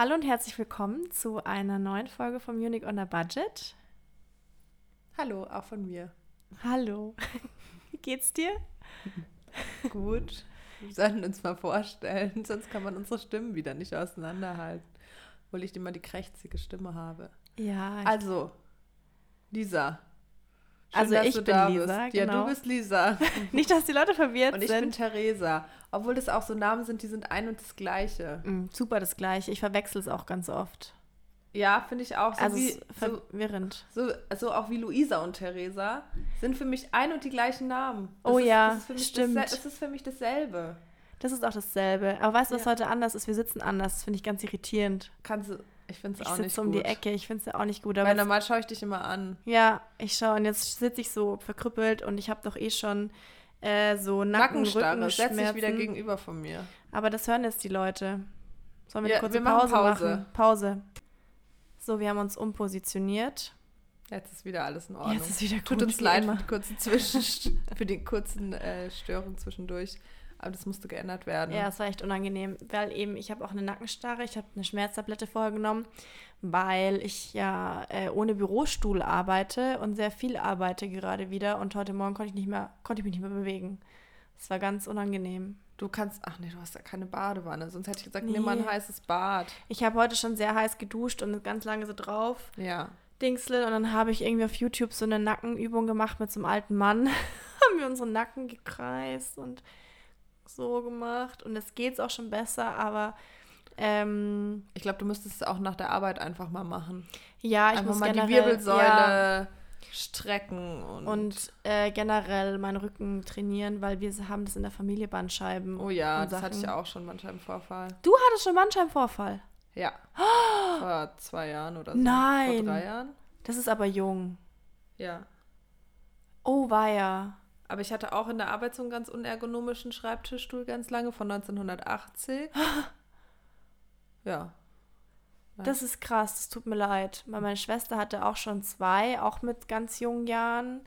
Hallo und herzlich willkommen zu einer neuen Folge vom Munich on a Budget. Hallo, auch von mir. Hallo. Wie geht's dir? Gut. Wir sollten uns mal vorstellen, sonst kann man unsere Stimmen wieder nicht auseinanderhalten. Obwohl ich immer die krächzige Stimme habe. Ja. Also, Lisa. Schön, Also ich du bin Lisa, bist. Ja, genau. du bist Lisa. Nicht, dass die Leute verwirrt Und ich bin sind. Theresa. Obwohl das auch so Namen sind, die sind ein und das Gleiche. Mm, super das gleiche. Ich verwechsel es auch ganz oft. Ja, finde ich auch. So, also wie, so, verwirrend. so, so auch wie Luisa und Theresa sind für mich ein und die gleichen Namen. Das Oh ist, ja, das ist für mich stimmt. Das, das ist für mich dasselbe. Das ist auch dasselbe. Aber weißt du, was Ja. heute anders ist? Wir sitzen anders. Das finde ich ganz irritierend. Kannst du, ich finde es Ich auch nicht sitze gut. um die Ecke. Ich finde es auch nicht gut. Aber Weil normal schaue ich dich immer an. ja, ich schaue und jetzt sitze ich so verkrüppelt und ich habe doch eh schon äh, so Nacken, Nackenstarre, setz dich wieder gegenüber von mir. Aber das hören jetzt die Leute. Sollen wir Ja, eine kurze wir machen Pause, Pause. machen? Pause. So, wir haben uns umpositioniert. Jetzt ist wieder alles in Ordnung. Jetzt ist wieder Tut gut, uns wie leid für die kurzen Zwischen für die kurzen äh, Störungen zwischendurch. Aber das musste geändert werden. Ja, es war echt unangenehm, weil eben ich habe auch eine Nackenstarre, ich habe eine Schmerztablette vorher genommen, weil ich ja äh, ohne Bürostuhl arbeite und sehr viel arbeite gerade wieder und heute Morgen konnte ich nicht mehr, konnte ich mich nicht mehr bewegen. Es war ganz unangenehm. Du kannst, ach nee, du hast ja keine Badewanne. Sonst hätte ich gesagt, nimm mal Nee. ein heißes Bad. Ich habe heute schon sehr heiß geduscht und ganz lange so drauf. Ja. Dingsel und dann habe ich irgendwie auf YouTube so eine Nackenübung gemacht mit so einem alten Mann. haben wir unseren Nacken gekreist und so gemacht und es geht's auch schon besser, aber ähm, Ich glaube, du müsstest es auch nach der Arbeit einfach mal machen. ja, ich einfach muss mal generell, die Wirbelsäule ja, strecken und, und äh, generell meinen Rücken trainieren, weil wir haben das in der Familie Bandscheiben. oh ja, das hatte ich Sachen. auch schon manchmal im Vorfall. Du hattest schon Bandscheibenvorfall. Ja. Vor zwei Jahren oder so. Nein. Vor drei Jahren. Das ist aber jung. Ja. Oh weia. Aber ich hatte auch in der Arbeit so einen ganz unergonomischen Schreibtischstuhl ganz lange von 1980. ja. Das ist krass, das tut mir leid. Weil meine Schwester hatte auch schon zwei, auch mit ganz jungen Jahren.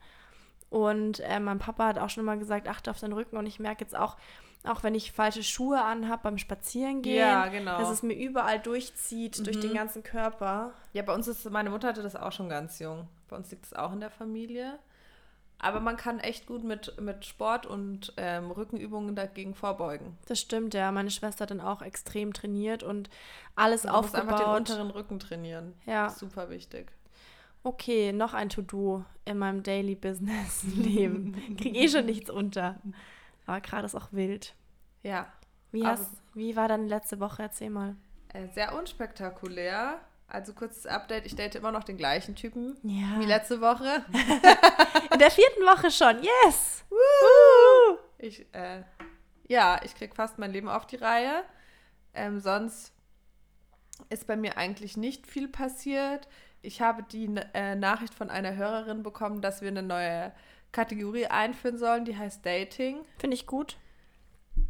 Und äh, mein Papa hat auch schon immer gesagt, achte auf den Rücken. Und ich merke jetzt auch, auch wenn ich falsche Schuhe anhabe beim Spazierengehen, Ja, genau. dass es mir überall durchzieht, durch den Mhm. ganzen Körper. Ja, bei uns ist, meine Mutter hatte das auch schon ganz jung. Bei uns liegt es auch in der Familie. Aber man kann echt gut mit, mit Sport und ähm, Rückenübungen dagegen vorbeugen. Das stimmt, ja. Meine Schwester hat dann auch extrem trainiert und alles Du musst einfach den aufgebaut. unteren Rücken trainieren. Ja. Super wichtig. Okay, noch ein To-Do in meinem Daily Business Leben. Krieg eh schon nichts unter. Aber gerade ist auch wild. Ja. Wie, hast, wie war deine letzte Woche? Erzähl mal. Äh, sehr unspektakulär. Also kurzes Update, ich date immer noch den gleichen Typen Ja. wie letzte Woche. In der vierten Woche schon. Yes! Ich, äh, ja, ich krieg fast mein Leben auf die Reihe. Ähm, sonst ist bei mir eigentlich nicht viel passiert. Ich habe die äh, Nachricht von einer Hörerin bekommen, dass wir eine neue Kategorie einführen sollen, die heißt Dating. Finde ich gut.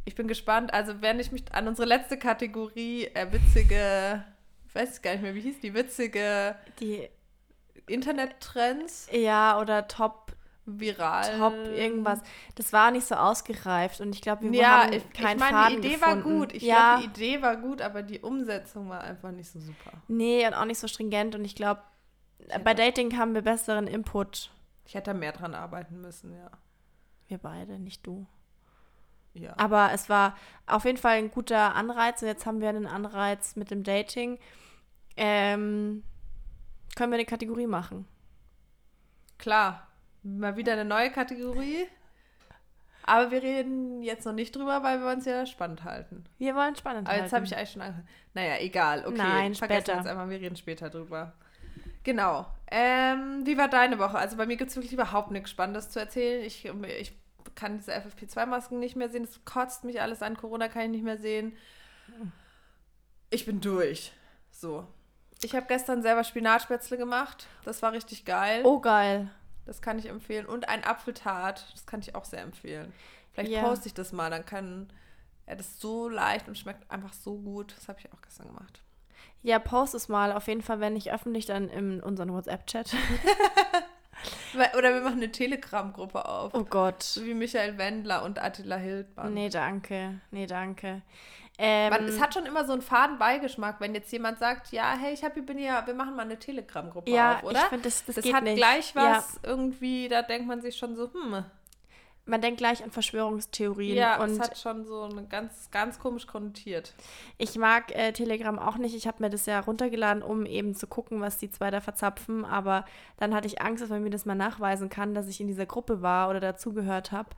Ich bin gespannt. Also, wenn ich mich an unsere letzte Kategorie, äh, witzige, ich weiß gar nicht mehr, wie hieß die, witzige Die, Internettrends, ja, oder Top, viral. Top, irgendwas. Das war nicht so ausgereift und ich glaube, wir ja, haben ich, keinen ich meine, Faden die Idee gefunden. war gut. Ich ja, glaube, die Idee war gut, aber die Umsetzung war einfach nicht so super. nee, und auch nicht so stringent und ich glaube, bei Dating haben wir besseren Input. Ich hätte mehr dran arbeiten müssen, ja. Wir beide, nicht du. Ja. Aber es war auf jeden Fall ein guter Anreiz und jetzt haben wir einen Anreiz mit dem Dating. Ähm, können wir eine Kategorie machen? Klar, mal wieder eine neue Kategorie. Aber wir reden jetzt noch nicht drüber, weil wir uns ja spannend halten. Wir wollen spannend Aber jetzt habe ich halten. eigentlich schon ange- Naja, egal. Okay, Nein, vergessen später. wir jetzt einfach, wir reden später drüber. Genau. Ähm, wie war deine Woche? Also bei mir gibt es wirklich überhaupt nichts Spannendes zu erzählen. Ich, ich kann diese FFP2-Masken nicht mehr sehen. Es kotzt mich alles an. Corona kann ich nicht mehr sehen. Ich bin durch. So. Ich habe gestern selber Spinatspätzle gemacht. Das war richtig geil. Oh, geil. Das kann ich empfehlen. Und ein Apfeltart. Das kann ich auch sehr empfehlen. Vielleicht Ja. poste ich das mal. Dann kann er das so leicht und schmeckt einfach so gut. Das habe ich auch gestern gemacht. Ja, post es mal. Auf jeden Fall, wenn nicht öffentlich, dann in unseren WhatsApp-Chat. Oder wir machen eine Telegram-Gruppe auf. Oh Gott. So wie Michael Wendler und Attila Hildmann. Nee, danke. Nee, danke. Man, Ähm, es hat schon immer so einen faden Beigeschmack, wenn jetzt jemand sagt, ja, hey, ich hab, bin ja, wir machen mal eine Telegram-Gruppe ja, auf, oder? ich finde, das, das, das hat nicht. gleich Ja. was irgendwie, da denkt man sich schon so, hm, Man denkt gleich an Verschwörungstheorien. ja, und es hat schon so eine ganz, ganz komisch konnotiert. Ich mag äh, Telegram auch nicht. Ich habe mir das ja runtergeladen, um eben zu gucken, was die zwei da verzapfen. Aber dann hatte ich Angst, dass man mir das mal nachweisen kann, dass ich in dieser Gruppe war oder dazugehört habe.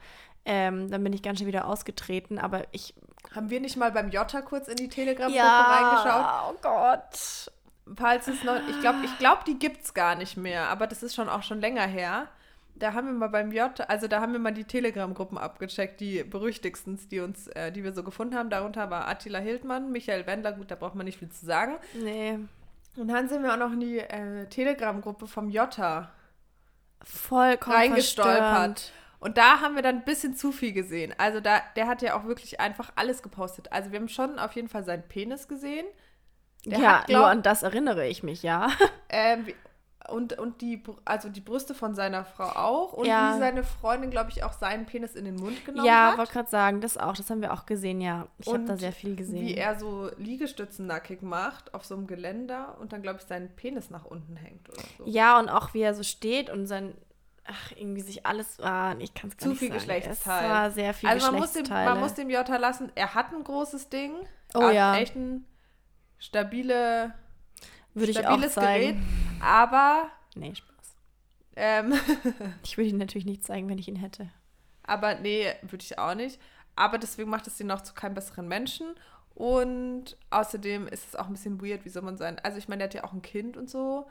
Ähm, dann bin ich ganz schön wieder ausgetreten. Aber ich. Haben wir nicht mal beim Jota kurz in die Telegram-Gruppe reingeschaut? Oh Gott. Falls es noch, ich glaube, ich glaub, die gibt's gar nicht mehr, aber das ist schon auch schon länger her. Da haben wir mal beim J, also da haben wir mal die Telegram-Gruppen abgecheckt, die berüchtigsten, die uns, äh, die wir so gefunden haben. Darunter war Attila Hildmann, Michael Wendler, gut, da braucht man nicht viel zu sagen. Nee. Und dann sind wir auch noch in die äh, Telegram-Gruppe vom Jota Vollkommen reingestolpert. verstörend. Und da haben wir dann ein bisschen zu viel gesehen. Also da, der hat ja auch wirklich einfach alles gepostet. Also wir haben schon auf jeden Fall seinen Penis gesehen. Der ja, hat, glaub- nur an das erinnere ich mich, ja. Ähm, und, und die, also die Brüste von seiner Frau auch. Und Ja. wie seine Freundin, glaube ich, auch seinen Penis in den Mund genommen ja, hat. wollte gerade sagen, das auch. Das haben wir auch gesehen, ja. Ich habe da sehr viel gesehen. Wie er so Liegestützen nackig macht auf so einem Geländer und dann, glaube ich, seinen Penis nach unten hängt oder so. Ja, und auch wie er so steht und sein, ach, irgendwie sich alles, ah, ich kann es gar Zu viel sagen. Geschlechtsteil. Es war sehr viel also man muss, dem, man muss dem Jota lassen, er hat ein großes Ding. Oh Er hat ja. Echt ein stabile, Würde ich auch stabiles zeigen. Gerät. Aber, Nee, Spaß. ähm, Ich würde ihn natürlich nicht zeigen, wenn ich ihn hätte. aber nee, würde ich auch nicht. Aber deswegen macht es ihn noch zu keinem besseren Menschen. Und außerdem ist es auch ein bisschen weird, wieso man sein. Also ich meine, der hat ja auch ein Kind und so.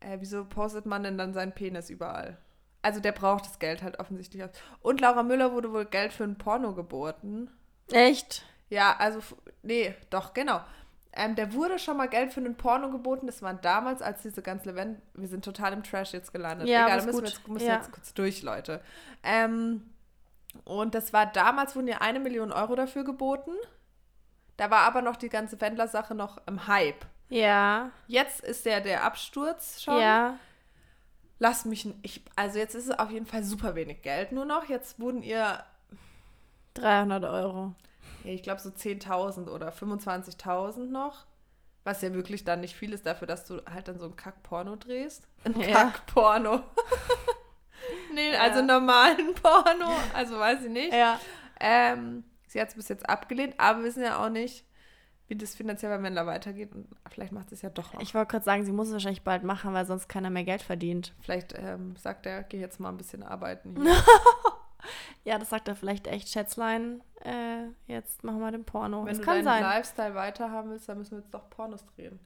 Äh, wieso postet man denn dann seinen Penis überall? Also der braucht das Geld halt offensichtlich. Und Laura Müller wurde wohl Geld für ein Porno geboten. Echt? Ja, also, nee, doch, genau. Ähm, der wurde schon mal Geld für einen Porno geboten. Das war damals, als diese ganze Event. Wir sind total im Trash jetzt gelandet. Ja, Egal, da müssen wir gut. jetzt, müssen Ja. jetzt kurz durch, Leute. Ähm, und das war damals, wurden ja eine Million Euro dafür geboten. Da war aber noch die ganze Wendler-Sache noch im Hype. Ja. Jetzt ist der, der Absturz schon. Ja. Lass mich. Ich, also jetzt ist es auf jeden Fall super wenig Geld nur noch. Jetzt wurden ihr 300 Euro. Ich glaube so 10.000 oder 25.000 noch. Was ja wirklich dann nicht viel ist dafür, dass du halt dann so ein Kack-Porno drehst. Ein Ja. Kack-Porno. nee, Ja. also normalen Porno. Also weiß ich nicht. Ja. Ähm, sie hat es bis jetzt abgelehnt, aber wir wissen ja auch nicht, wie das finanziell bei Wendler weitergeht. Und vielleicht macht es ja doch noch. Ich wollte gerade sagen, sie muss es wahrscheinlich bald machen, weil sonst keiner mehr Geld verdient. Vielleicht ähm, sagt er, geh jetzt mal ein bisschen arbeiten. Ja, das sagt er vielleicht echt, Schätzlein. Äh, jetzt machen wir den Porno. Wenn das du kann deinen sein. Lifestyle weiterhaben willst, dann müssen wir jetzt doch Pornos drehen.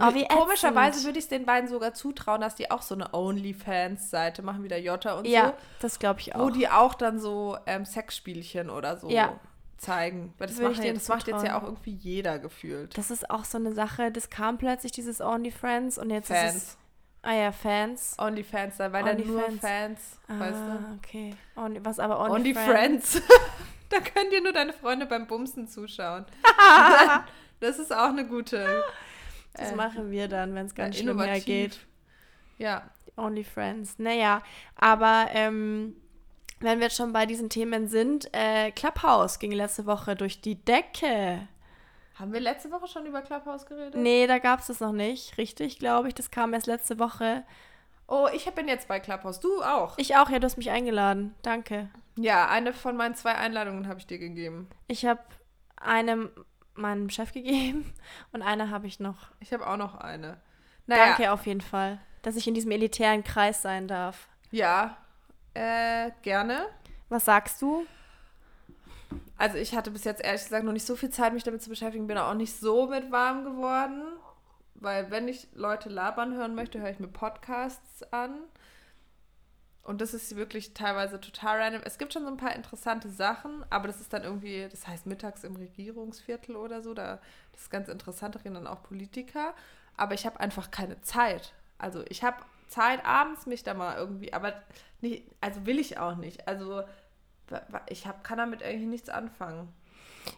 Oh, wie Komischerweise ätzend. würde ich es den beiden sogar zutrauen, dass die auch so eine OnlyFans-Seite machen, wie der Jota und Ja, das glaube ich so. auch. Wo die auch dann so ähm, Sexspielchen oder so Ja. Zeigen. Weil das, macht, ich ja, das macht jetzt ja auch irgendwie jeder gefühlt. Das ist auch so eine Sache, das kam plötzlich, dieses OnlyFriends und jetzt ist Fans. es. Ah ja, Fans. OnlyFans, da weil da nur OnlyFans. Fans, weißt du? Ah, okay. Only, was aber Only OnlyFriends? Friends. da können dir nur deine Freunde beim Bumsen zuschauen. das ist auch eine gute. Das äh, machen wir dann, wenn es ganz schlimm hergeht. Ja, OnlyFriends. Naja, aber ähm, wenn wir jetzt schon bei diesen Themen sind, äh, Clubhouse ging letzte Woche durch die Decke. haben wir letzte Woche schon über Clubhouse geredet? Nee, da gab es das noch nicht, richtig, glaube ich. Das kam erst letzte Woche. Oh, ich bin jetzt bei Clubhouse. Du auch. Ich auch, ja, du hast mich eingeladen. Danke. Ja, eine von meinen zwei Einladungen habe ich dir gegeben. Ich habe einem meinem Chef gegeben und eine habe ich noch. Ich habe auch noch eine. Naja, Danke auf jeden Fall, dass ich in diesem elitären Kreis sein darf. Ja, äh, gerne. Was sagst du? Also ich hatte bis jetzt ehrlich gesagt noch nicht so viel Zeit, mich damit zu beschäftigen. Bin auch nicht so mit warm geworden. Weil wenn ich Leute labern hören möchte, höre ich mir Podcasts an. Und das ist wirklich teilweise total random. Es gibt schon so ein paar interessante Sachen, aber das ist dann irgendwie, das heißt mittags im Regierungsviertel oder so. Da, das ist ganz interessant, da reden dann auch Politiker. Aber ich habe einfach keine Zeit. Also ich habe Zeit abends mich da mal irgendwie, aber nicht, also will ich auch nicht. Also ich hab, kann damit eigentlich nichts anfangen.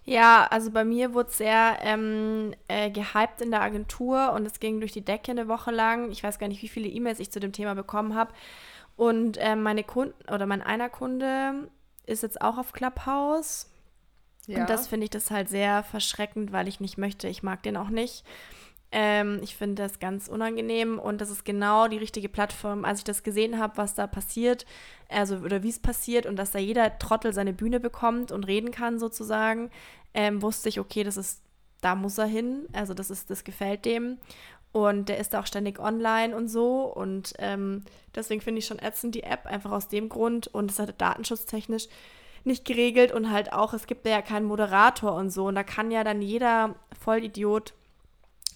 Ja, also bei mir wurde es sehr ähm, äh, gehypt in der Agentur und es ging durch die Decke eine Woche lang. Ich weiß gar nicht, wie viele E-Mails ich zu dem Thema bekommen habe. Und äh, meine Kunden oder mein einer Kunde ist jetzt auch auf Clubhouse. Ja. Und das finde ich das halt sehr verschreckend, weil ich nicht möchte. Ich mag den auch nicht. Ähm, ich finde das ganz unangenehm und das ist genau die richtige Plattform. Als ich das gesehen habe, was da passiert, also oder wie es passiert und dass da jeder Trottel seine Bühne bekommt und reden kann sozusagen, ähm, wusste ich, okay, das ist, da muss er hin. Also das ist, das gefällt dem. Und der ist da auch ständig online und so. Und ähm, deswegen finde ich schon ätzend die App, einfach aus dem Grund. Und es hat datenschutztechnisch nicht geregelt und halt auch, es gibt ja keinen Moderator und so. Und da kann ja dann jeder Vollidiot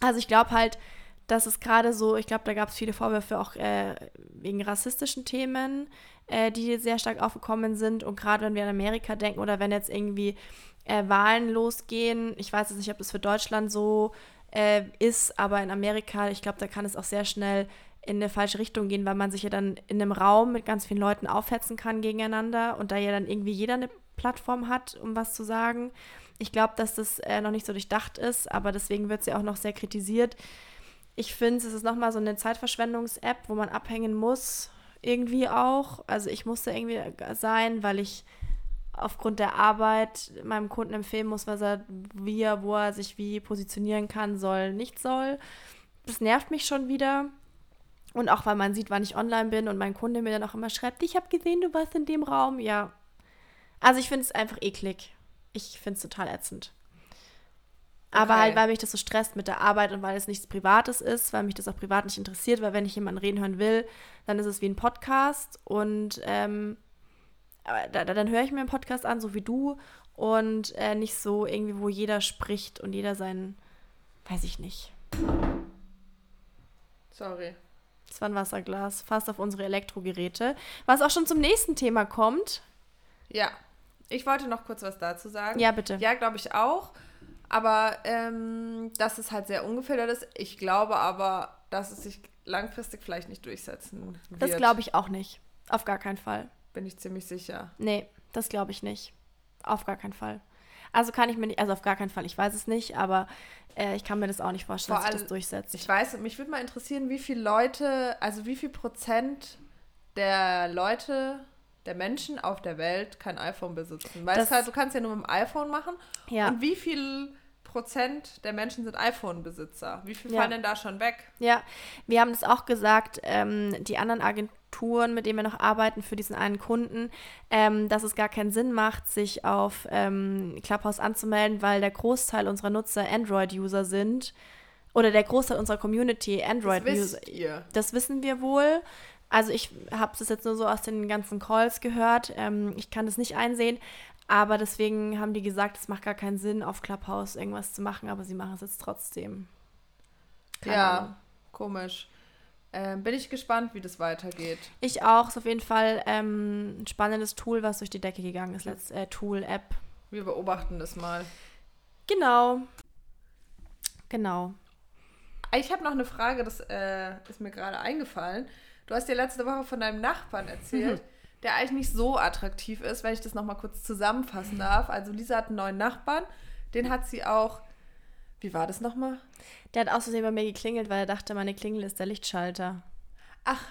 also ich glaube halt, dass es gerade so, ich glaube, da gab es viele Vorwürfe auch äh, wegen rassistischen Themen, äh, die sehr stark aufgekommen sind. Und gerade wenn wir an Amerika denken oder wenn jetzt irgendwie äh, Wahlen losgehen, ich weiß jetzt nicht, ob das für Deutschland so äh, ist, aber in Amerika, ich glaube, da kann es auch sehr schnell in eine falsche Richtung gehen, weil man sich ja dann in einem Raum mit ganz vielen Leuten aufhetzen kann gegeneinander und da ja dann irgendwie jeder eine Plattform hat, um was zu sagen. Ich glaube, dass das äh, noch nicht so durchdacht ist, aber deswegen wird sie auch noch sehr kritisiert. Ich finde, es ist nochmal so eine Zeitverschwendungs-App, wo man abhängen muss, irgendwie auch. Also ich musste irgendwie sein, weil ich aufgrund der Arbeit meinem Kunden empfehlen muss, was er, wie er, wo er sich wie positionieren kann, soll, nicht soll. Das nervt mich schon wieder. Und auch weil man sieht, wann ich online bin und mein Kunde mir dann auch immer schreibt, ich habe gesehen, du warst in dem Raum. Ja. Also ich finde es einfach eklig ich finde es total ätzend. Aber okay. halt, weil mich das so stresst mit der Arbeit und weil es nichts Privates ist, weil mich das auch privat nicht interessiert, weil wenn ich jemanden reden hören will, dann ist es wie ein Podcast und ähm, da, dann höre ich mir einen Podcast an, so wie du und äh, nicht so irgendwie, wo jeder spricht und jeder sein, weiß ich nicht. Sorry. Das war ein Wasserglas, fast auf unsere Elektrogeräte. Was auch schon zum nächsten Thema kommt. Ja. Ich wollte noch kurz was dazu sagen. Ja, bitte. Ja, glaube ich auch. Aber ähm, dass es halt sehr ungefiltert ist. Ich glaube aber, dass es sich langfristig vielleicht nicht durchsetzen wird. Das glaube ich auch nicht. Auf gar keinen Fall. Bin ich ziemlich sicher. Nee, das glaube ich nicht. Auf gar keinen Fall. Also kann ich mir nicht, also auf gar keinen Fall, ich weiß es nicht, aber äh, ich kann mir das auch nicht vorstellen, Vor dass sich das durchsetzt. Ich weiß, mich würde mal interessieren, wie viele Leute, also wie viel Prozent der Leute der Menschen auf der Welt kein iPhone besitzen. Weil das, halt, du kannst ja nur mit dem iPhone machen. Ja. Und wie viel Prozent der Menschen sind iPhone-Besitzer? Wie viel ja. fallen denn da schon weg? Ja, wir haben das auch gesagt, ähm, die anderen Agenturen, mit denen wir noch arbeiten für diesen einen Kunden, ähm, dass es gar keinen Sinn macht, sich auf ähm, Clubhouse anzumelden, weil der Großteil unserer Nutzer Android-User sind. Oder der Großteil unserer Community Android-User. Das, das wissen wir wohl. Also ich habe das jetzt nur so aus den ganzen Calls gehört. Ähm, ich kann das nicht einsehen. Aber deswegen haben die gesagt, es macht gar keinen Sinn, auf Clubhouse irgendwas zu machen, aber sie machen es jetzt trotzdem. Keine ja, Ahnung. komisch. Ähm, bin ich gespannt, wie das weitergeht. Ich auch. Ist auf jeden Fall ähm, ein spannendes Tool, was durch die Decke gegangen ist. Let's, äh, Tool, App. Wir beobachten das mal. Genau. Genau. Ich habe noch eine Frage, das äh, ist mir gerade eingefallen. Du hast dir letzte Woche von deinem Nachbarn erzählt, mhm. der eigentlich nicht so attraktiv ist, wenn ich das nochmal kurz zusammenfassen darf. Also Lisa hat einen neuen Nachbarn, den hat sie auch. Wie war das nochmal? Der hat außerdem bei mir geklingelt, weil er dachte, meine Klingel ist der Lichtschalter. Ach,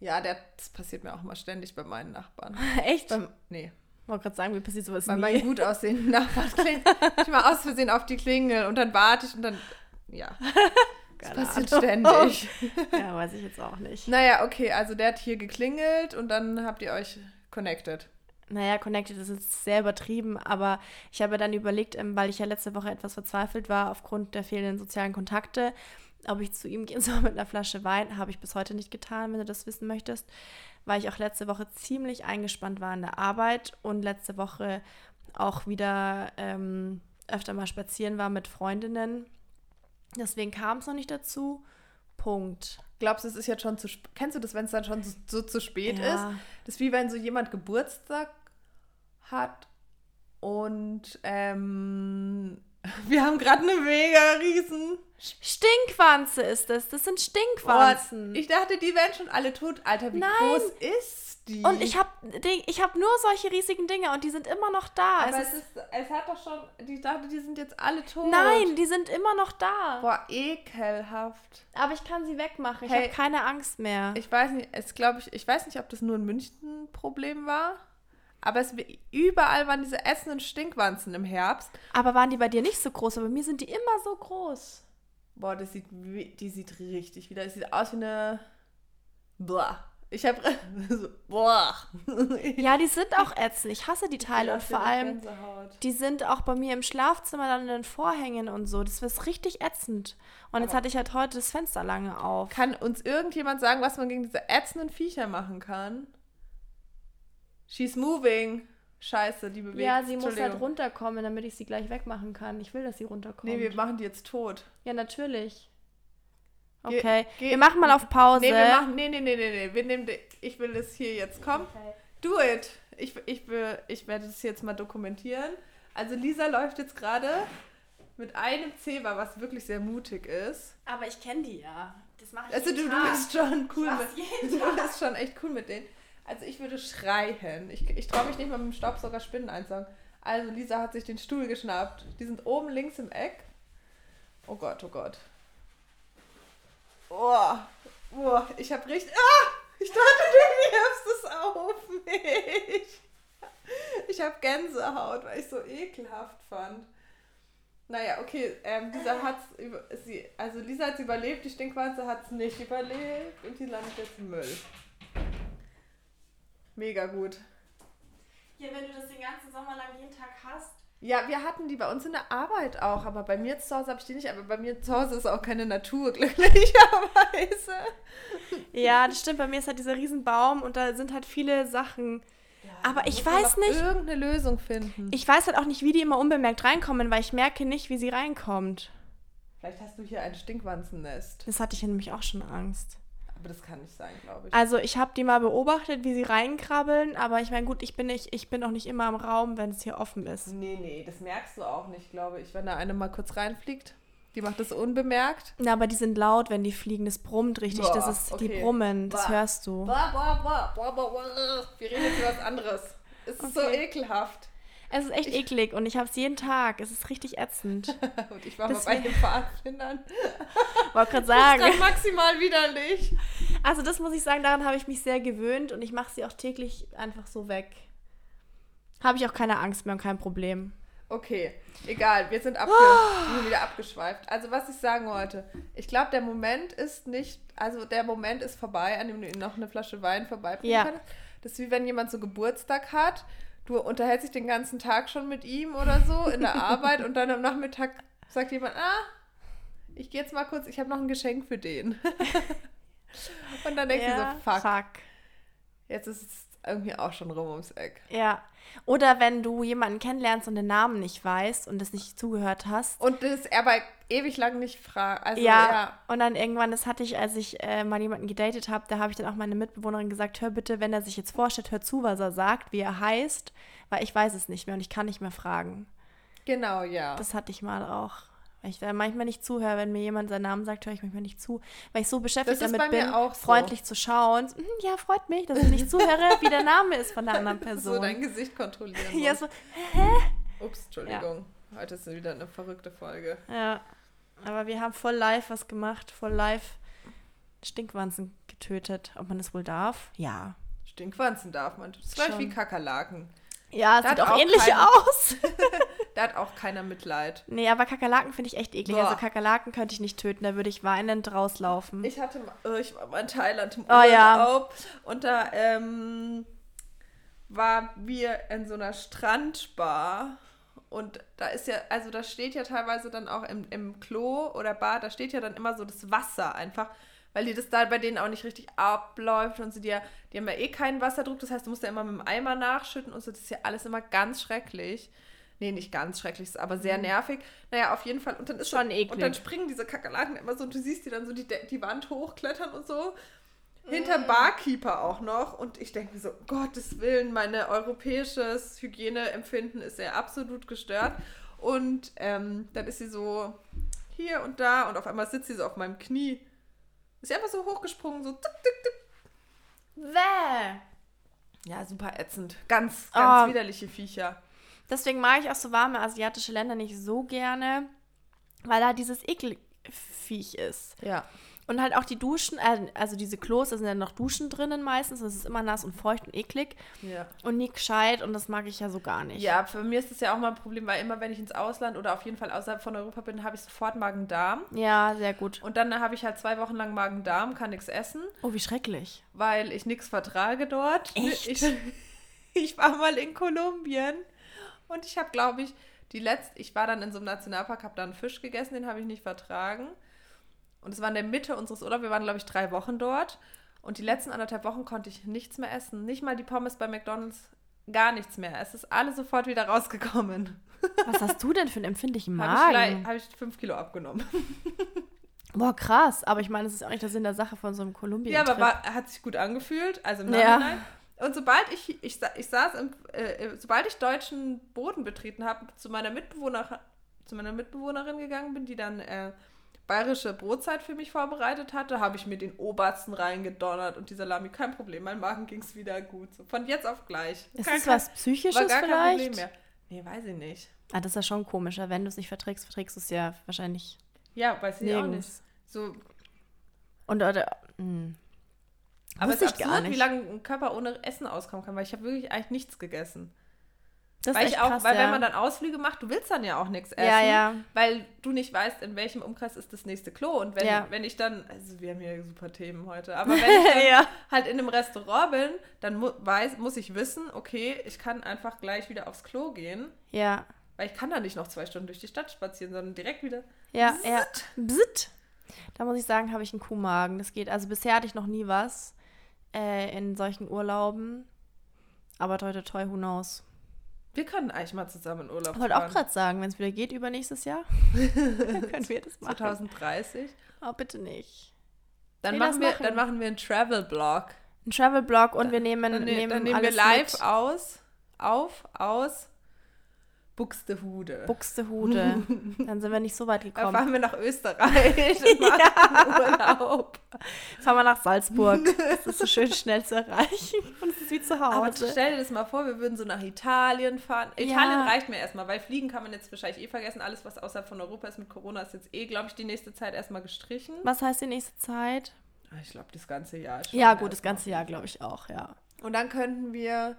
ja, der, das passiert mir auch immer ständig bei meinen Nachbarn. Echt? Beim, nee. Ich wollte gerade sagen, wie passiert sowas Bei meinen gut aussehenden Nachbarn klingelt ich mal aus Versehen auf die Klingel und dann warte ich und dann, ja. Das passiert Ahnung. ständig. ja, weiß ich jetzt auch nicht. Naja, okay, also der hat hier geklingelt und dann habt ihr euch connected. Naja, connected ist jetzt sehr übertrieben, aber ich habe dann überlegt, ähm, weil ich ja letzte Woche etwas verzweifelt war aufgrund der fehlenden sozialen Kontakte, ob ich zu ihm gehen soll mit einer Flasche Wein. Habe ich bis heute nicht getan, wenn du das wissen möchtest, weil ich auch letzte Woche ziemlich eingespannt war in der Arbeit und letzte Woche auch wieder ähm, öfter mal spazieren war mit Freundinnen Deswegen kam es noch nicht dazu. Punkt. Glaubst du, es ist jetzt schon zu spät? Kennst du das, wenn es dann schon so, so zu spät ja. ist? Das ist wie wenn so jemand Geburtstag hat und ähm, wir haben gerade eine mega riesen Stinkwanze ist das. Das sind Stinkwanzen. Oh, ich dachte, die wären schon alle tot. Alter, wie Nein. groß ist die. Und ich habe ich hab nur solche riesigen Dinge und die sind immer noch da. Aber es es, ist, es hat doch schon. Ich dachte, die sind jetzt alle tot. nein, die sind immer noch da. Boah, ekelhaft. Aber ich kann sie wegmachen. Ich Hey. habe keine Angst mehr. Ich weiß nicht, es glaube ich, ich weiß nicht, ob das nur ein München-Problem war. Aber es, überall waren diese essenden Stinkwanzen im Herbst. Aber waren die bei dir nicht so groß? Aber bei mir sind die immer so groß. Boah, das sieht, wie- die sieht richtig wieder. Es sieht aus wie eine. Boah. Ich habe so, boah. Ja, die sind auch ätzend. Ich hasse die Teile und vor allem, die sind auch bei mir im Schlafzimmer dann in den Vorhängen und so. Das ist richtig ätzend. Und jetzt Aber- hatte ich halt heute das Fenster lange auf. Kann uns irgendjemand sagen, was man gegen diese ätzenden Viecher machen kann? She's moving. Scheiße, die bewegt. Ja, sie muss halt runterkommen, damit ich sie gleich wegmachen kann. Ich will, dass sie runterkommt. Nee, wir machen die jetzt tot. ja, natürlich. Okay, geh- wir machen mal auf Pause. Nee, wir machen. Nee, nee, nee, nee, nee. Wir nehmen. Ich will das hier jetzt. Komm. Okay. Do it. Ich, ich, will, ich werde das jetzt mal dokumentieren. Also Lisa läuft jetzt gerade mit einem Zebra, was wirklich sehr mutig ist. Aber ich kenne die ja. Das mache ich Also du, jeden du Tag. bist schon cool mit Du bist schon echt cool mit denen. Also ich würde schreien. Ich, ich traue mich nicht mal mit dem Staubsauger Spinnen einzusagen. Also Lisa hat sich den Stuhl geschnappt. Die sind oben links im Eck. Oh Gott, oh Gott. Oh, oh ich habe richtig... Ah! Ich dachte, du wirfst es auf mich. Ich habe Gänsehaut, weil ich so ekelhaft fand. Naja, okay, ähm, Lisa hat's über, sie, also Lisa hat es überlebt, die hat es nicht überlebt und die landet jetzt im Müll. Mega gut. Hier, wenn du das den ganzen Sommer lang jeden Tag hast. Ja, wir hatten die bei uns in der Arbeit auch, aber bei mir zu Hause habe ich die nicht, aber bei mir zu Hause ist auch keine Natur, glücklicherweise. Ja, das stimmt. Bei mir ist halt dieser Riesenbaum und da sind halt viele Sachen. Aber ich weiß nicht- Irgendeine Lösung finden. Ich weiß halt auch nicht, wie die immer unbemerkt reinkommen, weil ich merke nicht, wie sie reinkommt. Vielleicht hast du hier ein Stinkwanzennest. Das hatte ich ja nämlich auch schon Angst. Aber das kann nicht sein, glaube ich. Also ich habe die mal beobachtet, wie sie reinkrabbeln, aber ich meine, gut, ich bin nicht, ich bin auch nicht immer im Raum, wenn es hier offen ist. Nee, nee, das merkst du auch nicht, glaube ich, wenn da eine mal kurz reinfliegt. Die macht das unbemerkt. Na, aber die sind laut, wenn die fliegen. Das brummt richtig. das Boah, ist okay. die brummen. Das Boah. hörst du. Boah, boah, boah, boah, boah, boah. Wir reden jetzt über was anderes. Es ist so Okay. ekelhaft. Es ist echt eklig und ich habe es jeden Tag. Es ist richtig ätzend. Und ich war mal Das bei wär- den Pfadfindern. Wollte gerade Das sagen. ist maximal widerlich. Also das muss ich sagen, daran habe ich mich sehr gewöhnt und ich mache sie auch täglich einfach so weg. Habe ich auch keine Angst mehr und kein Problem. Okay, egal, wir sind, abge sind wieder abgeschweift. Also was ich sagen wollte, ich glaube, der Moment ist nicht, also der Moment ist vorbei, an dem du ihnen noch eine Flasche Wein vorbeibringen Ja. kannst. Das ist wie wenn jemand so Geburtstag hat, du unterhältst dich den ganzen Tag schon mit ihm oder so in der Arbeit und dann am Nachmittag sagt jemand, ah, ich gehe jetzt mal kurz, ich habe noch ein Geschenk für den. und dann denkst du so, fuck, fuck. jetzt ist es irgendwie auch schon rum ums Eck. Ja. Oder wenn du jemanden kennenlernst und den Namen nicht weißt und es nicht zugehört hast. Und das er aber ewig lang nicht fragt. Also, ja, ja. und dann irgendwann, das hatte ich, als ich äh, mal jemanden gedatet habe, da habe ich dann auch meine Mitbewohnerin gesagt, hör bitte, wenn er sich jetzt vorstellt, hör zu, was er sagt, wie er heißt, weil ich weiß es nicht mehr und ich kann nicht mehr fragen. Genau, ja. Das hatte ich mal auch. Weil ich da manchmal nicht zuhöre, wenn mir jemand seinen Namen sagt, höre ich manchmal nicht zu. Weil ich so beschäftigt damit bin, auch so. freundlich zu schauen. Hm, Ja, freut mich, dass ich nicht zuhöre, wie der Name ist von der anderen Person. so dein Gesicht kontrollieren. ja, so, Ups, Entschuldigung. Heute ist wieder eine verrückte Folge. ja. Aber wir haben voll live was gemacht, voll live Stinkwanzen getötet. Ob man das wohl darf? Ja. Stinkwanzen darf man. Das ist gleich wie Kakerlaken. Ja, es Da sieht auch ähnlich keiner- aus. Da hat auch keiner Mitleid. Nee, aber Kakerlaken finde ich echt eklig. Boah. Also Kakerlaken könnte ich nicht töten, da würde ich weinend rauslaufen. Ich hatte, äh, ich war mal in Thailand im Oh, ja. Urlaub und da ähm, waren wir in so einer Strandbar und da ist ja, also da steht ja teilweise dann auch im, im Klo oder Bad, da steht ja dann immer so das Wasser einfach, weil die das da bei denen auch nicht richtig abläuft und sie ja, die haben ja eh keinen Wasserdruck, das heißt, du musst ja immer mit dem Eimer nachschütten und so, das ist ja alles immer ganz schrecklich. Nee, nicht ganz schrecklich, ist aber sehr nervig. Naja, auf jeden Fall. Und dann ist Mhm. Schon eklig. Und dann springen diese Kakerlaken immer so und du siehst die dann so die, die Wand hochklettern und so. Hinterm Barkeeper auch noch. Und ich denke mir so, Gottes Willen, mein europäisches Hygieneempfinden ist ja absolut gestört. Und ähm, dann ist sie so hier und da und auf einmal sitzt sie so auf meinem Knie. Ist sie einfach so hochgesprungen, so tick, tick, tick. Bäh. Ja, super ätzend. Ganz, ganz Oh. widerliche Viecher. Deswegen mag ich auch so warme asiatische Länder nicht so gerne, weil da dieses Ekelviech ist. Ja. Und halt auch die Duschen, äh, also diese Klos, da sind ja noch Duschen drinnen meistens. und Es ist immer nass und feucht und eklig Ja. und nie gescheit und das mag ich ja so gar nicht. Ja, für mich ist das ja auch mal ein Problem, weil immer, wenn ich ins Ausland oder auf jeden Fall außerhalb von Europa bin, habe ich sofort Magen-Darm. Ja, sehr gut. Und dann habe ich halt zwei Wochen lang Magen-Darm, kann nichts essen, Oh, wie schrecklich. weil ich nichts vertrage dort. Echt? Ich, ich war mal in Kolumbien und ich habe, glaube ich, die letzte, ich war dann in so einem Nationalpark, habe da einen Fisch gegessen, den habe ich nicht vertragen. Und es war in der Mitte unseres Urlaubs, wir waren, glaube ich, drei Wochen dort. Und die letzten anderthalb Wochen konnte ich nichts mehr essen. Nicht mal die Pommes bei McDonalds, gar nichts mehr. Es ist alles sofort wieder rausgekommen. Was hast du denn für einen empfindlichen Habe ich, Magen? hab ich fünf Kilo abgenommen. Boah, krass. Aber ich meine, das ist auch nicht der Sinn der Sache von so einem kolumbien Ja, aber war, hat sich gut angefühlt, also im Ja. Und sobald ich, ich, ich saß, im, äh, sobald ich deutschen Boden betreten habe, zu meiner Mitbewohner, zu meiner Mitbewohnerin gegangen bin, die dann äh, bayerische Brotzeit für mich vorbereitet hatte, habe ich mir den Obersten reingedonnert und die Salami, kein Problem, mein Magen ging es wieder gut. So, von jetzt auf gleich. Ist Kein- das was war Psychisches gar kein vielleicht? Problem mehr. Nee, weiß ich nicht. Ah, das ist ja schon komischer. Wenn du es nicht verträgst, verträgst du es ja wahrscheinlich Ja, weiß ich auch nicht. nirgends. So, Und oder, hm. Aber es ist absurd, wie lange ein Körper ohne Essen auskommen kann, weil ich habe wirklich eigentlich nichts gegessen. Das weil ich auch, krass, weil ja. wenn man dann Ausflüge macht, du willst dann ja auch nichts essen, Ja, ja. weil du nicht weißt, in welchem Umkreis ist das nächste Klo. Und wenn, wenn ich dann, also wir haben hier super Themen heute, aber wenn ich halt in einem Restaurant bin, dann mu weiß, muss ich wissen, okay, ich kann einfach gleich wieder aufs Klo gehen, Ja, weil ich kann da nicht noch zwei Stunden durch die Stadt spazieren, sondern direkt wieder. ja, ja. Bzzt. Da muss ich sagen, habe ich einen Kuhmagen. Das geht. Also bisher hatte ich noch nie was äh, in solchen Urlauben. Aber toi, toi, toi, who knows. Wir können eigentlich mal zusammen in Urlaub Ich wollte auch gerade sagen, wenn es wieder geht übernächstes Jahr, dann können wir das machen. 2030. Oh, bitte nicht. Dann machen, wir, machen. dann machen wir einen Travel-Blog. Ein Travel-Blog und wir nehmen, Dann, ne- nehmen, dann nehmen wir live mit. aus, auf, aus Buxtehude. Buxtehude. Dann sind wir nicht so weit gekommen. fahren wir nach Österreich und machen Urlaub. Fahren wir nach Salzburg. Das ist so schön schnell zu erreichen. Und es ist wie zu Aber Hause. stell dir das mal vor, wir würden so nach Italien fahren. Ja. Italien reicht mir erstmal, weil Fliegen kann man jetzt wahrscheinlich eh vergessen. Alles, was außerhalb von Europa ist mit Corona, ist jetzt eh, glaube ich, die nächste Zeit erstmal gestrichen. Was heißt die nächste Zeit? Ah, Ich glaube, das ganze Jahr. schon Ja, gut, das ganze Jahr, glaube ich auch, ja. Und dann könnten wir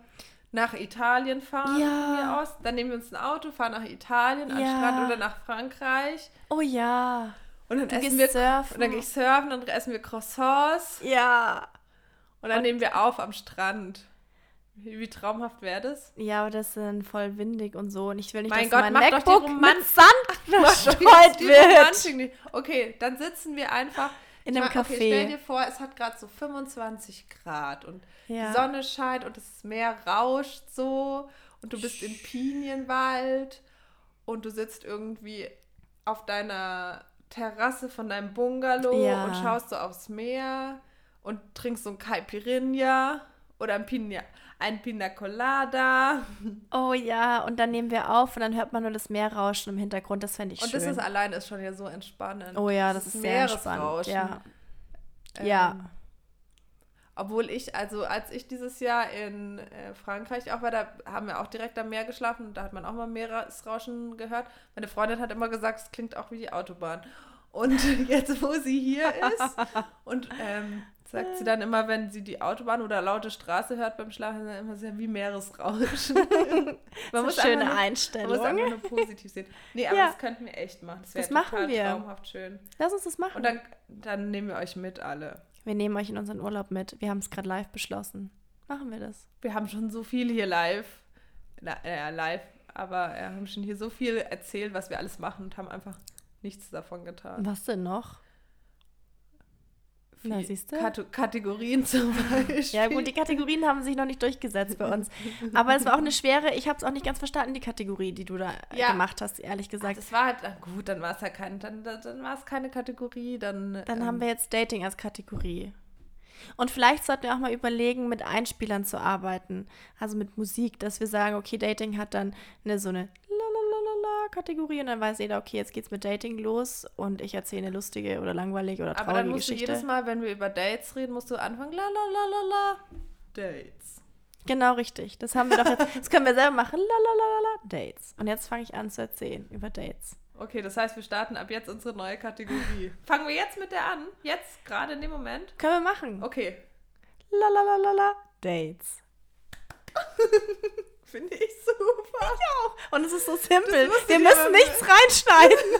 nach Italien fahren Ja. aus. Dann nehmen wir uns ein Auto, fahren nach Italien, an den Ja. Strand oder nach Frankreich. Oh ja. Und dann Du essen wir surfen. Und dann gehe ich surfen, dann essen wir Croissants Ja. und dann Und- nehmen wir auf am Strand. Wie, wie traumhaft wäre das? Ja, aber das ist dann voll windig und so. Und ich will nicht, Mein dass Gott, mein mach doch die MacBook Roman- mit Sand verstreut wird. Okay, dann sitzen wir einfach In einem mach- Okay, Café. stell dir vor, es hat gerade so 25 Grad und Ja. die Sonne scheint und das Meer rauscht so und du bist im Pinienwald und du sitzt irgendwie auf deiner Terrasse von deinem Bungalow Ja. und schaust so aufs Meer und trinkst so ein Caipirinha oder ein Pina, ein Pina Colada. Oh ja, und dann nehmen wir auf und dann hört man nur das Meer rauschen im Hintergrund. Das fände ich Und schön. das ist allein ist schon ja so entspannend. oh ja, das ist sehr Meeresrauschen. spannend. Ja. Ähm, ja. Obwohl ich, also als ich dieses Jahr in äh, Frankreich auch war, da haben wir auch direkt am Meer geschlafen und da hat man auch mal Meeresrauschen gehört. Meine Freundin hat immer gesagt, es klingt auch wie die Autobahn. Und jetzt, wo sie hier ist und ähm, sagt sie dann immer, wenn sie die Autobahn oder laute Straße hört beim Schlafen, dann immer sehr wie Meeresrauschen. man, muss ist eine schöne nur, man muss Einstellung. einfach nur positiv sehen. Nee, aber Ja. das könnten wir echt machen. Das, Das wäre machen total wir. traumhaft schön. Lass uns das machen. Und dann, dann nehmen wir euch mit alle. wir nehmen euch in unseren Urlaub mit. Wir haben es gerade live beschlossen. Machen wir das. Wir haben schon so viel hier live, na, äh, live, aber wir haben schon hier so viel erzählt, was wir alles machen und haben einfach nichts davon getan. Was denn noch? Na? Kate Kategorien zum Beispiel. Ja gut, die Kategorien haben sich noch nicht durchgesetzt bei uns. Aber es war auch eine schwere, ich habe es auch nicht ganz verstanden, die Kategorie, die du da äh, Ja. gemacht hast, ehrlich gesagt. das war halt, gut, dann war es ja kein, dann, dann, dann war es keine Kategorie, dann. Dann ähm, haben wir jetzt Dating als Kategorie. Und vielleicht sollten wir auch mal überlegen, mit Einspielern zu arbeiten. Also mit Musik, dass wir sagen, okay, Dating hat dann eine so eine Lalalala-Kategorie und dann weiß jeder, okay, jetzt geht's mit Dating los und ich erzähle eine lustige oder langweilige oder Aber traurige dann musst Geschichte. du jedes Mal, wenn wir über Dates reden, musst du anfangen, la la la la la, Dates. Genau richtig. Das haben wir doch jetzt. Das können wir selber machen. Lalalala, Dates. Und jetzt fange ich an zu erzählen über Dates. Okay, das heißt, wir starten ab jetzt unsere neue Kategorie. Fangen wir jetzt mit der an? Jetzt, gerade in dem Moment? Können wir machen. Okay. Lalalala, Dates. Finde ich super. Ich auch. Und es ist so simpel. Wir müssen nichts reinschneiden.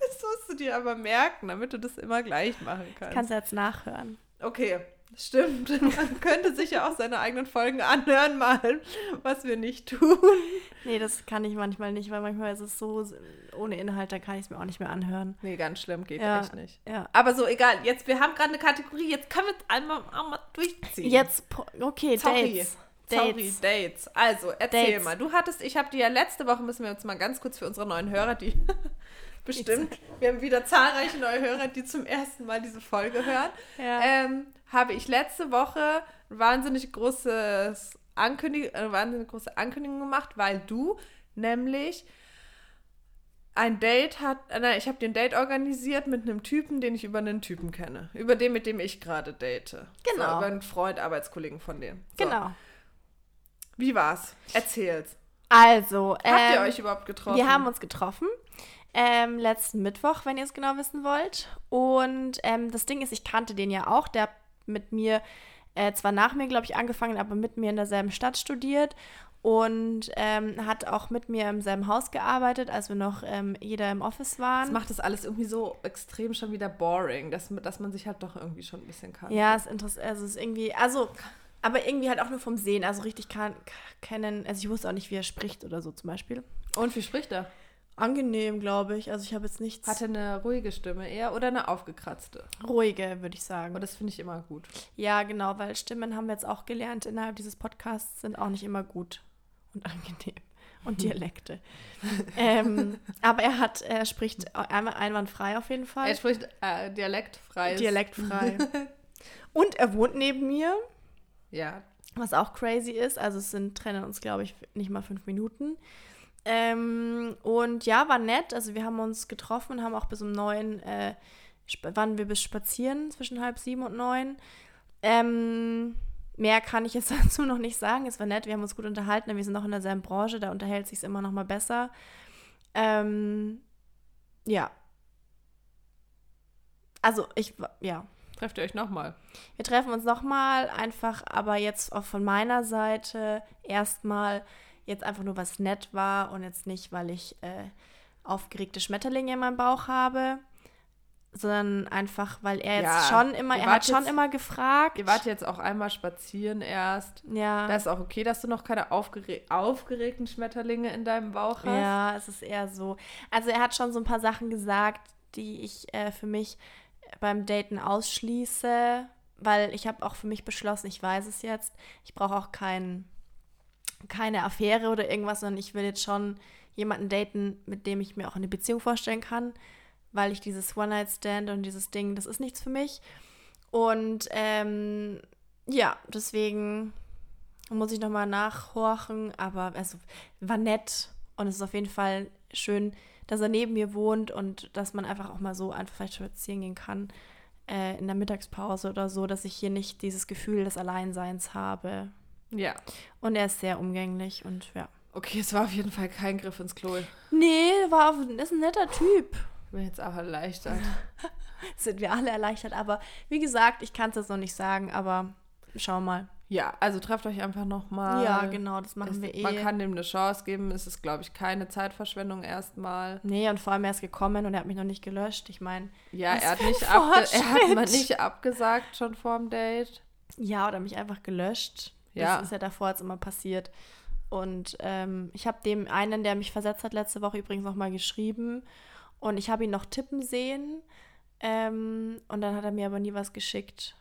Das musst du dir aber merken, damit du das immer gleich machen kannst. Kannst du jetzt nachhören. Okay, stimmt. Man könnte sich ja auch seine eigenen Folgen anhören, mal, was wir nicht tun. Nee, das kann ich manchmal nicht, weil manchmal ist es so ohne Inhalt, da kann ich es mir auch nicht mehr anhören. Nee, ganz schlimm, geht Ja. echt nicht. Ja. Aber so, egal. Jetzt, wir haben gerade eine Kategorie, jetzt können wir es einmal, einmal durchziehen. Jetzt, okay, Sorry. Dates. Sorry, Dates. Also, erzähl Dates. mal. Du hattest, ich habe dir ja letzte Woche, müssen wir uns mal ganz kurz für unsere neuen Hörer, die bestimmt, wir haben wieder zahlreiche neue Hörer, die zum ersten Mal diese Folge hören, Ja. ähm, habe ich letzte Woche ein wahnsinnig großes Ankündigung, eine wahnsinnig große Ankündigung gemacht, weil du nämlich ein Date hat, äh, nein, ich habe dir ein Date organisiert mit einem Typen, den ich über einen Typen kenne. Über den, mit dem ich gerade date. Genau. So, über einen Freund, Arbeitskollegen von dem. So. Genau. Wie war's? Erzähl's. Also, Habt ihr ähm, euch überhaupt getroffen? wir haben uns getroffen. Ähm, letzten Mittwoch, wenn ihr es genau wissen wollt. Und ähm, das Ding ist, ich kannte den ja auch. Der hat mit mir, äh, zwar nach mir, glaube ich, angefangen, aber mit mir in derselben Stadt studiert. Und ähm, hat auch mit mir im selben Haus gearbeitet, als wir noch ähm, jeder im Office das waren. macht das alles irgendwie so extrem schon wieder boring, dass, dass man sich halt doch irgendwie schon ein bisschen kann. Ja, ist interessant. Also es ist irgendwie, also, aber irgendwie halt auch nur vom Sehen. Also richtig kann, kennen, also ich wusste auch nicht, wie er spricht oder so zum Beispiel. Und wie spricht er? Angenehm, glaube ich. Also ich habe jetzt nichts Hat er eine ruhige Stimme eher oder eine aufgekratzte? ruhige, würde ich sagen. Aber das finde ich immer gut. Ja, genau, weil Stimmen haben wir jetzt auch gelernt innerhalb dieses Podcasts sind auch nicht immer gut und angenehm. Und Dialekte. ähm, aber er hat, er spricht einwandfrei auf jeden Fall. Er spricht äh, dialektfrei. Dialektfrei. und er wohnt neben mir, Ja. was auch crazy ist. Also es sind, trennen uns, glaube ich, nicht mal fünf Minuten. Ähm, und ja, war nett. Also wir haben uns getroffen und haben auch bis um neun, äh, waren wir bis spazieren, zwischen halb sieben und neun. Ähm, mehr kann ich jetzt dazu noch nicht sagen. Es war nett, wir haben uns gut unterhalten. Wir sind noch in derselben Branche, da unterhält sich immer noch mal besser. Ähm, ja. Also ich, ja, Trefft ihr euch nochmal? wir treffen uns nochmal, einfach aber jetzt auch von meiner Seite erstmal jetzt einfach nur, was nett war und jetzt nicht, weil ich äh, aufgeregte Schmetterlinge in meinem Bauch habe, sondern einfach, weil er jetzt Ja, schon immer, er hat schon jetzt- immer gefragt. Ihr wart jetzt auch einmal spazieren erst. ja, Da ist auch okay, dass du noch keine aufgere aufgeregten Schmetterlinge in deinem Bauch hast. ja, es ist eher so. Also er hat schon so ein paar Sachen gesagt, die ich äh, für mich beim Daten ausschließe, weil ich habe auch für mich beschlossen, ich weiß es jetzt, ich brauche auch kein, keine Affäre oder irgendwas, sondern ich will jetzt schon jemanden daten, mit dem ich mir auch eine Beziehung vorstellen kann, weil ich dieses One-Night-Stand und dieses Ding, das ist nichts für mich. Und ähm, ja, deswegen muss ich nochmal nachhorchen, aber also war nett und es ist auf jeden Fall schön, dass er neben mir wohnt und dass man einfach auch mal so einfach vielleicht spazieren gehen kann äh, in der Mittagspause oder so, dass ich hier nicht dieses Gefühl des Alleinseins habe. Ja. Und er ist sehr umgänglich und ja. Okay, es war auf jeden Fall kein Griff ins Klo. Nee, war auf, ist ein netter Typ. Ich bin jetzt auch erleichtert. Sind wir alle erleichtert, aber wie gesagt, ich kann es jetzt noch nicht sagen, aber schau mal. Ja, also trefft euch einfach nochmal. ja, genau, das machen Es, wir eh. Man kann dem eine Chance geben. Es ist, glaube ich, keine Zeitverschwendung erstmal. nee, und vor allem er ist gekommen und er hat mich noch nicht gelöscht. Ich meine, Ja, er hat, nicht abge er hat mal nicht abgesagt schon vorm Date. Ja, oder mich einfach gelöscht. Ja. Das ist ja davor jetzt immer passiert. Und ähm, ich habe dem einen, der mich versetzt hat, letzte Woche übrigens nochmal geschrieben. Und ich habe ihn noch tippen sehen. Ähm, und dann hat er mir aber nie was geschickt.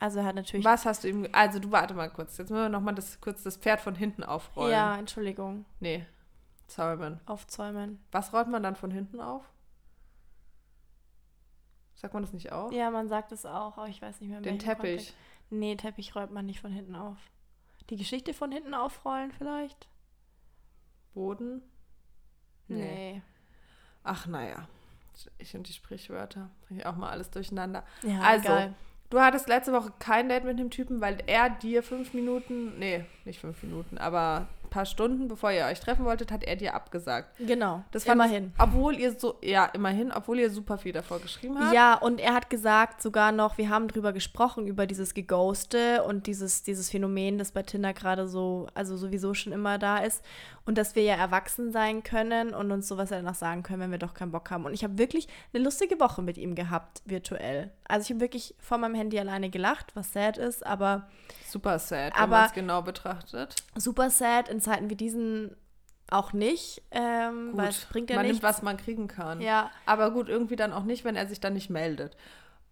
Also er hat natürlich. Was hast du ihm. Also, du warte mal kurz. Jetzt müssen wir nochmal das, kurz das Pferd von hinten aufrollen. Ja, Entschuldigung. Nee. Zäumen. Aufzäumen. Was rollt man dann von hinten auf? Sagt man das nicht auf? Ja, man sagt es auch, aber ich weiß nicht mehr. Den Teppich. Kontext. Nee, Teppich räumt man nicht von hinten auf. Die Geschichte von hinten aufrollen vielleicht? Boden? Nee. Ach, naja. Ich und die Sprichwörter. Bring ich auch mal alles durcheinander. Ja, Also, egal. Du hattest letzte Woche kein Date mit dem Typen, weil er dir fünf Minuten, nee, nicht fünf Minuten, aber paar Stunden, bevor ihr euch treffen wolltet, hat er dir abgesagt. Genau, Das fand immerhin. Ich, obwohl ihr so, ja, immerhin, obwohl ihr super viel davor geschrieben habt. Ja, und er hat gesagt sogar noch, wir haben drüber gesprochen, über dieses Geghoste und dieses, dieses Phänomen, das bei Tinder gerade so, also sowieso schon immer da ist. Und dass wir ja erwachsen sein können und uns sowas danach sagen können, wenn wir doch keinen Bock haben. Und ich habe wirklich eine lustige Woche mit ihm gehabt, virtuell. Also ich habe wirklich vor meinem Handy alleine gelacht, was sad ist, aber Super sad, wenn Aber- man es genau betrachtet. super sad in Zeiten wie diesen auch nicht, ähm, weil es bringt ja man nichts. nimmt, was man kriegen kann. Ja, Aber gut, irgendwie dann auch nicht, wenn er sich dann nicht meldet.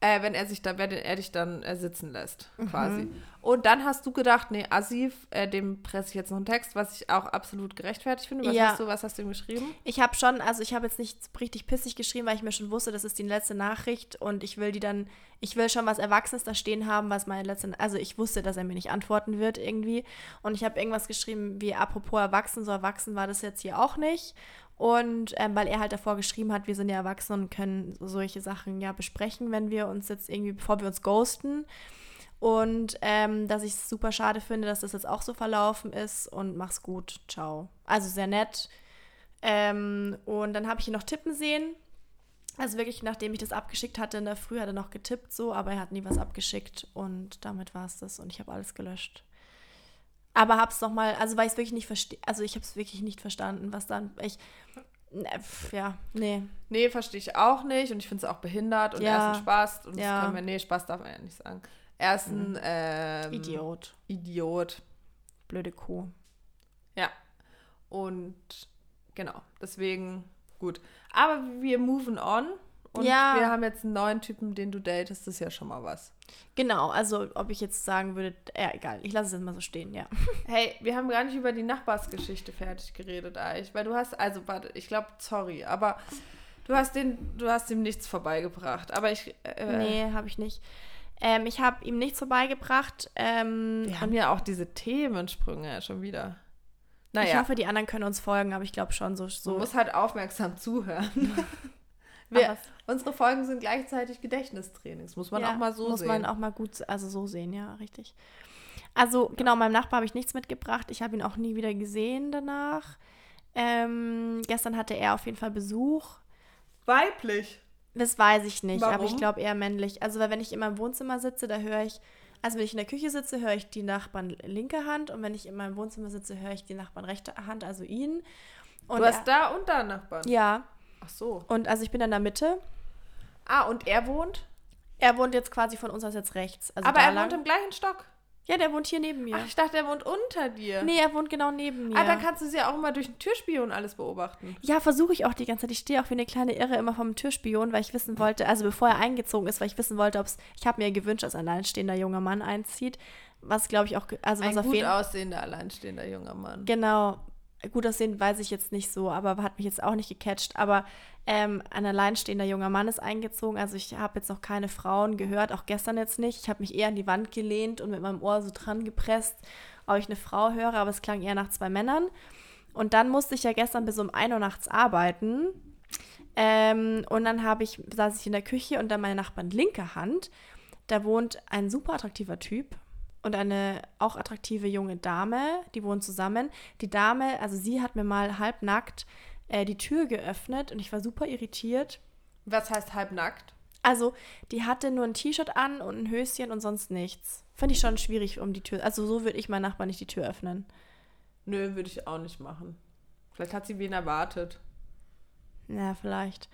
Äh, wenn er sich dann, wenn er dich dann äh, sitzen lässt, Mhm. quasi. Und dann hast du gedacht, nee, Asif, äh, dem presse ich jetzt noch einen Text, was ich auch absolut gerechtfertigt finde. Was Ja. hast du, was hast du ihm geschrieben? Ich habe schon, also ich habe jetzt nicht richtig pissig geschrieben, weil ich mir schon wusste, das ist die letzte Nachricht und ich will die dann, ich will schon was Erwachsenes da stehen haben, was meine letzte, also ich wusste, dass er mir nicht antworten wird irgendwie und ich habe irgendwas geschrieben wie apropos erwachsen, so erwachsen war das jetzt hier auch nicht und ähm, weil er halt davor geschrieben hat, wir sind ja erwachsen und können solche Sachen ja besprechen, wenn wir uns jetzt irgendwie, bevor wir uns ghosten und ähm, dass ich es super schade finde, dass das jetzt auch so verlaufen ist und mach's gut, ciao. Also sehr nett. Ähm, und dann habe ich ihn noch tippen sehen. Also wirklich, nachdem ich das abgeschickt hatte in der Früh, hat er noch getippt so, aber er hat nie was abgeschickt und damit war es das und ich habe alles gelöscht. Aber hab's noch mal, also weil ich es wirklich nicht verstehe, also ich habe es wirklich nicht verstanden, was dann, ich, ne, pf, ja, nee. Nee, verstehe ich auch nicht und ich finde es auch behindert und Ja. er ist ein Spaß und Ja. das können wir, nee, Spaß darf man ja nicht sagen. Er ist ein ähm, Idiot. Idiot. Blöde Kuh. Ja. Und genau, deswegen gut. Aber wir moven on und Ja. wir haben jetzt einen neuen Typen, den du datest, das ist ja schon mal was. Genau, also ob ich jetzt sagen würde, ja, egal, ich lasse es jetzt mal so stehen, ja. Hey, wir haben gar nicht über die Nachbarsgeschichte fertig geredet, eigentlich, weil du hast, also warte, ich glaube, sorry, aber du hast den, du hast ihm nichts vorbeigebracht. Aber ich, äh, Nee, habe ich nicht. Ähm, ich habe ihm nichts vorbeigebracht. Ähm, wir haben ja auch diese Themensprünge schon wieder. Ich Naja, hoffe, die anderen können uns folgen, aber ich glaube schon so. man so. muss halt aufmerksam zuhören. wir, unsere Folgen sind gleichzeitig Gedächtnistrainings, muss man ja, auch mal so muss sehen. man auch mal gut, also so sehen, ja, richtig. Also genau, meinem Nachbar habe ich nichts mitgebracht. Ich habe ihn auch nie wieder gesehen danach. Ähm, gestern hatte er auf jeden Fall Besuch. Weiblich. Das weiß ich nicht, aber ich Warum? glaube eher männlich. Also weil wenn ich in meinem Wohnzimmer sitze, da höre ich, also wenn ich in der Küche sitze, höre ich die Nachbarn linke Hand und wenn ich in meinem Wohnzimmer sitze, höre ich die Nachbarn rechte Hand, also ihn. Und du hast er, da und da Nachbarn. ja, Ach so. und also ich bin in der Mitte. Ah, und er wohnt? Er wohnt jetzt quasi von uns aus jetzt rechts. Also aber er lang. wohnt im gleichen Stock. Ja, der wohnt hier neben mir. Ach, ich dachte, er wohnt unter dir. nee, er wohnt genau neben mir. Ah, dann kannst du sie ja auch immer durch den Türspion alles beobachten. ja, versuche ich auch die ganze Zeit. Ich stehe auch wie eine kleine Irre immer vom Türspion, weil ich wissen wollte, also bevor er eingezogen ist, weil ich wissen wollte, ob es, ich habe mir gewünscht, dass ein alleinstehender junger Mann einzieht, was glaube ich auch, also was Ein auf gut jeden aussehender, alleinstehender junger Mann. Genau. Gut aussehen weiß ich jetzt nicht so, aber hat mich jetzt auch nicht gecatcht. Aber ähm, ein alleinstehender junger Mann ist eingezogen. Also ich habe jetzt noch keine Frauen gehört, auch gestern jetzt nicht. Ich habe mich eher an die Wand gelehnt und mit meinem Ohr so dran gepresst, ob ich eine Frau höre, aber es klang eher nach zwei Männern. Und dann musste ich ja gestern bis um 1 Uhr nachts arbeiten. Ähm, und dann habe ich, saß ich in der Küche und dann meine Nachbarn linke Hand. Da wohnt ein super attraktiver Typ und eine auch attraktive junge Dame, die wohnen zusammen. Die Dame, also sie hat mir mal halbnackt äh, die Tür geöffnet und ich war super irritiert. Was heißt halbnackt? Also, die hatte nur ein T-Shirt an und ein Höschen und sonst nichts. Fand ich schon schwierig um die Tür. Also, so würde ich meinen Nachbarn nicht die Tür öffnen. Nö, würde ich auch nicht machen. Vielleicht hat sie wen erwartet. Ja, vielleicht.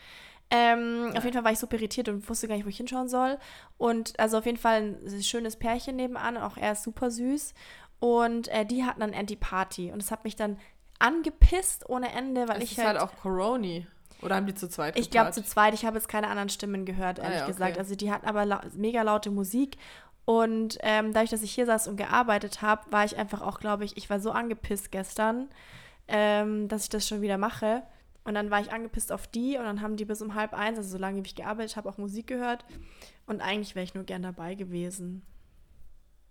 Ähm, Auf jeden Fall war ich super irritiert und wusste gar nicht, wo ich hinschauen soll. Und also auf jeden Fall ein schönes Pärchen nebenan, auch er ist super süß. Und äh, die hatten dann Anti-Party. Und es hat mich dann angepisst ohne Ende, weil Es ich ist halt, halt auch Coroni. Oder haben die zu zweit ich glaube zu zweit, ich habe jetzt keine anderen Stimmen gehört, ehrlich Ah ja, okay. gesagt. Also die hatten aber lau mega laute Musik. Und ähm, dadurch, dass ich hier saß und gearbeitet habe, war ich einfach auch, glaube ich, ich war so angepisst gestern, ähm, dass ich das schon wieder mache. Und dann war ich angepisst auf die und dann haben die bis um halb eins, also so lange wie ich gearbeitet habe, auch Musik gehört. Und eigentlich wäre ich nur gern dabei gewesen.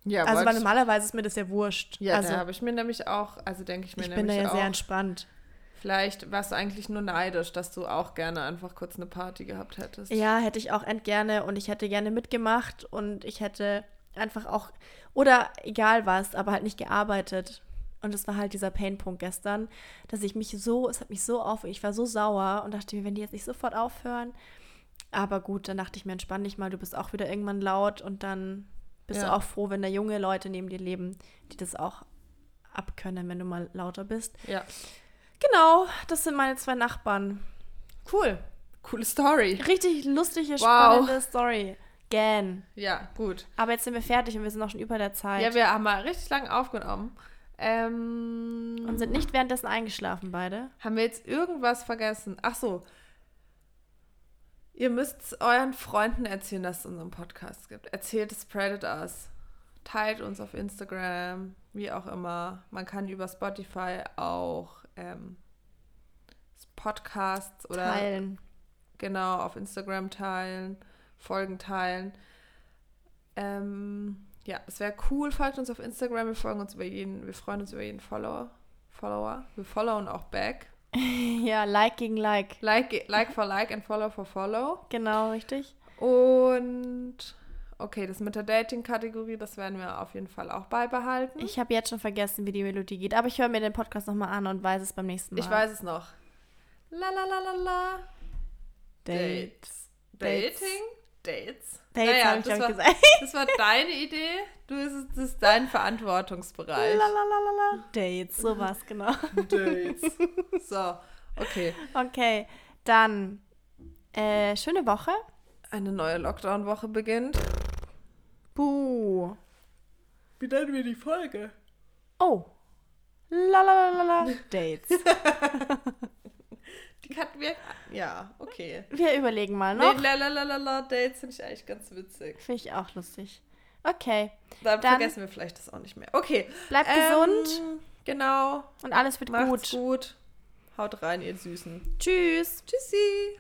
Ja, also weil normalerweise ist mir das ja wurscht. ja also da habe ich mir nämlich auch, also denke ich mir ich bin da nämlich ja sehr auch, entspannt. Vielleicht warst du eigentlich nur neidisch, dass du auch gerne einfach kurz eine Party gehabt hättest. Ja, hätte ich auch endgerne und ich hätte gerne mitgemacht und ich hätte einfach auch, oder egal was, aber halt nicht gearbeitet. Und das war halt dieser Painpunkt gestern, dass ich mich so, es hat mich so auf, ich war so sauer und dachte mir, wenn die jetzt nicht sofort aufhören. Aber gut, dann dachte ich mir, entspann dich mal, du bist auch wieder irgendwann laut und dann bist Ja. du auch froh, wenn da junge Leute neben dir leben, die das auch abkönnen, wenn du mal lauter bist. Ja. Genau, das sind meine zwei Nachbarn. Cool. Coole Story. Richtig lustige, Wow. spannende Story. Gan. Ja, gut. Aber jetzt sind wir fertig und wir sind auch schon über der Zeit. Ja, wir haben mal richtig lange aufgenommen. Ähm, und sind nicht währenddessen eingeschlafen, beide. Haben wir jetzt irgendwas vergessen? Ach so. Ihr müsst euren Freunden erzählen, dass es unseren Podcast gibt. Erzählt es, spreadet us. Teilt uns auf Instagram, wie auch immer. Man kann über Spotify auch ähm, Podcasts oder Teilen. genau auf Instagram teilen, Folgen teilen. Ähm, ja, es wäre cool. Folgt uns auf Instagram. Wir folgen uns über jeden, wir freuen uns über jeden Follower. Follower. Wir followen auch back. Ja, Like gegen Like. Like, like for like and follow for follow. Genau, richtig. Und okay, das mit der Dating-Kategorie, das werden wir auf jeden Fall auch beibehalten. Ich habe jetzt schon vergessen, wie die Melodie geht, aber ich höre mir den Podcast nochmal an und weiß es beim nächsten Mal. Ich weiß es noch. La la la la la. Dates. Dates. Dating? Dates. Dates Naja, habe ich, das, glaube gesagt. das war deine Idee. Du, das ist, das ist dein Verantwortungsbereich. Lalalala. Dates, sowas, genau. Dates. So, okay. Okay, dann äh, schöne Woche. Eine neue Lockdown-Woche beginnt. Buh. Wie nennen wir die Folge? Oh. Lalalala. Dates. Kannten wir. Ja, okay. Wir überlegen mal Nee, noch. lalalala, Dates finde ich eigentlich ganz witzig. Finde ich auch lustig. Okay, Dann, Dann- vergessen wir vielleicht das auch nicht mehr. Okay. bleibt ähm, gesund Genau. und alles wird Macht's gut. gut. Haut rein, ihr Süßen. Tschüss. Tschüssi.